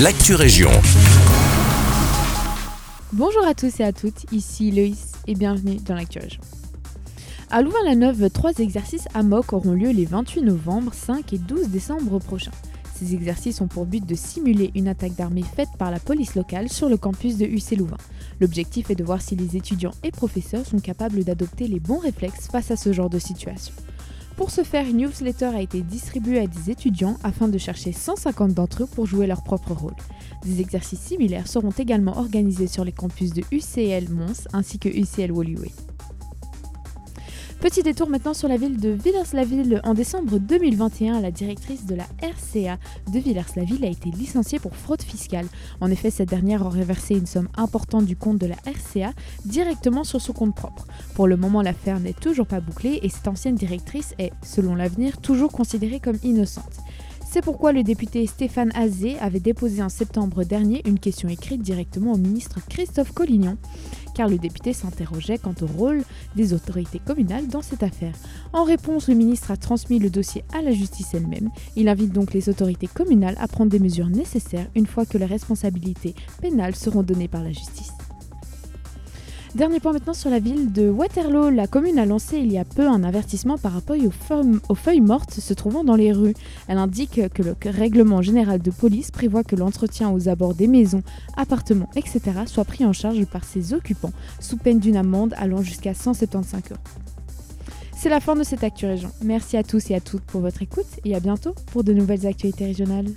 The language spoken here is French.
l'actu région. Bonjour à tous et à toutes, ici Loïs et bienvenue dans l'actu région. À Louvain-la-Neuve, trois exercices AMOC auront lieu les 28 novembre, 5 et 12 décembre prochains. Ces exercices ont pour but de simuler une attaque d'armée faite par la police locale sur le campus de UC Louvain. L'objectif est de voir si les étudiants et professeurs sont capables d'adopter les bons réflexes face à ce genre de situation. Pour ce faire, une newsletter a été distribuée à des étudiants afin de chercher 150 d'entre eux pour jouer leur propre rôle. Des exercices similaires seront également organisés sur les campus de UCL Mons ainsi que UCL Woluwe. Petit détour maintenant sur la ville de Villers-la-Ville. En décembre 2021, la directrice de la RCA de Villers-la-Ville a été licenciée pour fraude fiscale. En effet, cette dernière aurait versé une somme importante du compte de la RCA directement sur son compte propre. Pour le moment, l'affaire n'est toujours pas bouclée et cette ancienne directrice est, selon l'avenir, toujours considérée comme innocente. C'est pourquoi le député Stéphane Azé avait déposé en septembre dernier une question écrite directement au ministre Christophe Collignon car le député s'interrogeait quant au rôle des autorités communales dans cette affaire. En réponse, le ministre a transmis le dossier à la justice elle-même. Il invite donc les autorités communales à prendre des mesures nécessaires une fois que les responsabilités pénales seront données par la justice. Dernier point maintenant sur la ville de Waterloo. La commune a lancé il y a peu un avertissement par rapport aux feuilles, mortes se trouvant dans les rues. Elle indique que le règlement général de police prévoit que l'entretien aux abords des maisons, appartements, etc. soit pris en charge par ses occupants, sous peine d'une amende allant jusqu'à 175 euros. C'est la fin de cette Actu Région. Merci à tous et à toutes pour votre écoute et à bientôt pour de nouvelles actualités régionales.